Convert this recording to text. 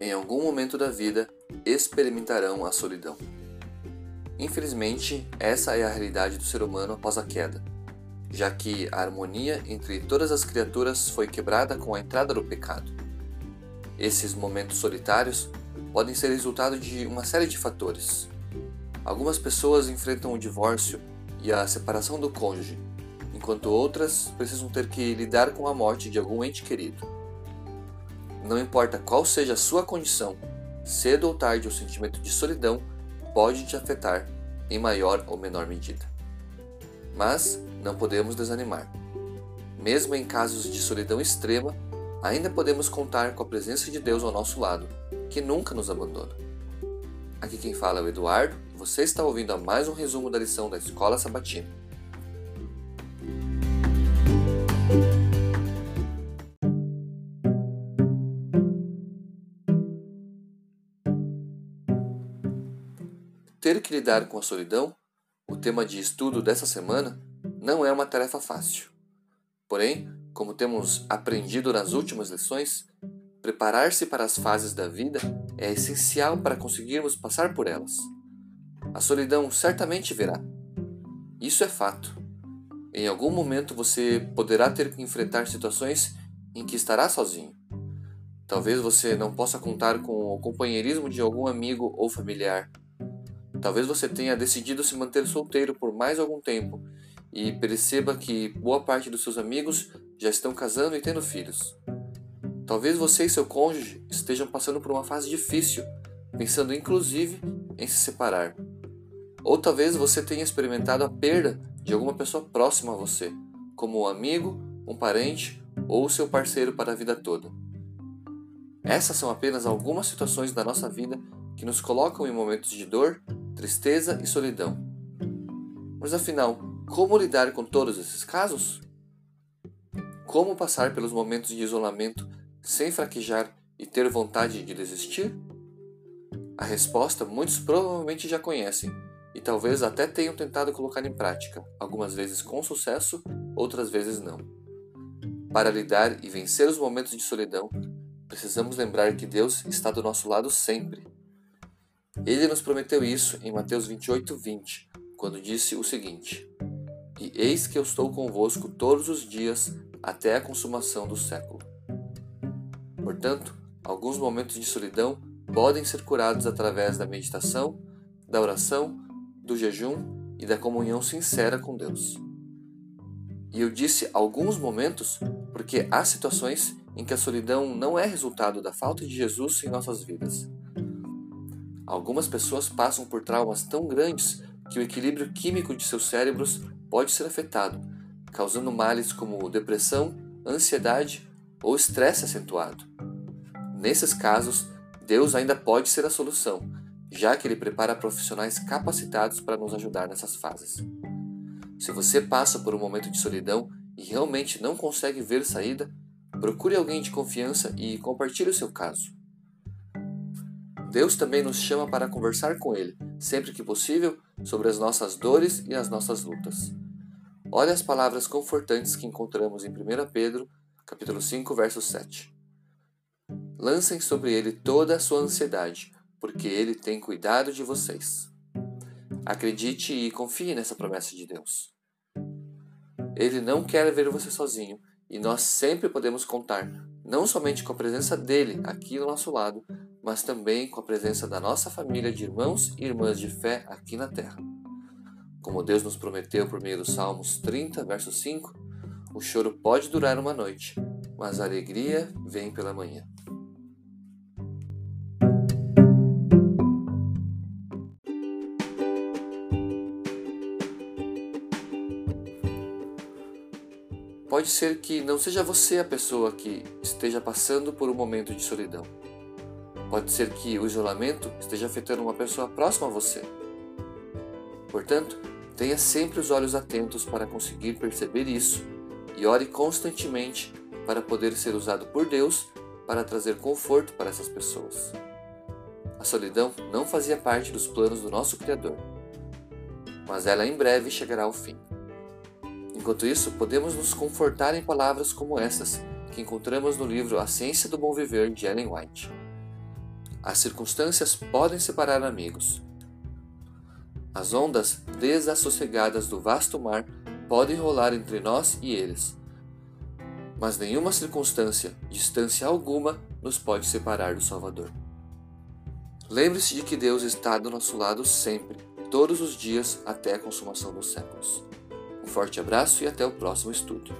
em algum momento da vida, experimentarão a solidão. Infelizmente, essa é a realidade do ser humano após a queda, já que a harmonia entre todas as criaturas foi quebrada com a entrada do pecado. Esses momentos solitários podem ser resultado de uma série de fatores. Algumas pessoas enfrentam o divórcio e a separação do cônjuge, enquanto outras precisam ter que lidar com a morte de algum ente querido. Não importa qual seja a sua condição, cedo ou tarde o sentimento de solidão pode te afetar em maior ou menor medida. Mas não podemos desanimar. Mesmo em casos de solidão extrema, ainda podemos contar com a presença de Deus ao nosso lado, que nunca nos abandona. Aqui quem fala é o Eduardo, você está ouvindo a mais um resumo da lição da Escola Sabatina. Ter que lidar com a solidão, o tema de estudo dessa semana, não é uma tarefa fácil. Porém, como temos aprendido nas últimas lições, preparar-se para as fases da vida é essencial para conseguirmos passar por elas. A solidão certamente virá. Isso é fato. Em algum momento você poderá ter que enfrentar situações em que estará sozinho. Talvez você não possa contar com o companheirismo de algum amigo ou familiar. Talvez você tenha decidido se manter solteiro por mais algum tempo e perceba que boa parte dos seus amigos já estão casando e tendo filhos. Talvez você e seu cônjuge estejam passando por uma fase difícil, pensando inclusive em se separar. Ou talvez você tenha experimentado a perda de alguma pessoa próxima a você, como um amigo, um parente ou seu parceiro para a vida toda. Essas são apenas algumas situações da nossa vida que nos colocam em momentos de dor, tristeza e solidão. Mas afinal, como lidar com todos esses casos? Como passar pelos momentos de isolamento sem fraquejar e ter vontade de desistir? A resposta muitos provavelmente já conhecem e talvez até tenham tentado colocar em prática, algumas vezes com sucesso, outras vezes não. Para lidar e vencer os momentos de solidão, precisamos lembrar que Deus está do nosso lado sempre. Ele nos prometeu isso em Mateus 28, 20, quando disse o seguinte: E eis que eu estou convosco todos os dias até a consumação do século. Portanto, alguns momentos de solidão podem ser curados através da meditação, da oração, do jejum e da comunhão sincera com Deus. E eu disse alguns momentos porque há situações em que a solidão não é resultado da falta de Jesus em nossas vidas. Algumas pessoas passam por traumas tão grandes que o equilíbrio químico de seus cérebros pode ser afetado, causando males como depressão, ansiedade ou estresse acentuado. Nesses casos, Deus ainda pode ser a solução, já que Ele prepara profissionais capacitados para nos ajudar nessas fases. Se você passa por um momento de solidão e realmente não consegue ver saída, procure alguém de confiança e compartilhe o seu caso. Deus também nos chama para conversar com Ele, sempre que possível, sobre as nossas dores e as nossas lutas. Olhe as palavras confortantes que encontramos em 1 Pedro, capítulo 5, verso 7. Lancem sobre ele toda a sua ansiedade, porque ele tem cuidado de vocês. Acredite e confie nessa promessa de Deus. Ele não quer ver você sozinho e nós sempre podemos contar não somente com a presença dele aqui ao nosso lado, mas também com a presença da nossa família de irmãos e irmãs de fé aqui na terra. Como Deus nos prometeu por meio dos Salmos 30, verso 5, o choro pode durar uma noite, mas a alegria vem pela manhã. Pode ser que não seja você a pessoa que esteja passando por um momento de solidão. Pode ser que o isolamento esteja afetando uma pessoa próxima a você. Portanto, tenha sempre os olhos atentos para conseguir perceber isso e ore constantemente para poder ser usado por Deus para trazer conforto para essas pessoas. A solidão não fazia parte dos planos do nosso Criador, mas ela em breve chegará ao fim. Enquanto isso, podemos nos confortar em palavras como essas que encontramos no livro A Ciência do Bom Viver de Ellen White. As circunstâncias podem separar amigos. As ondas desassossegadas do vasto mar podem rolar entre nós e eles. Mas nenhuma circunstância, distância alguma, nos pode separar do Salvador. Lembre-se de que Deus está do nosso lado sempre, todos os dias até a consumação dos séculos. Um forte abraço e até o próximo estudo.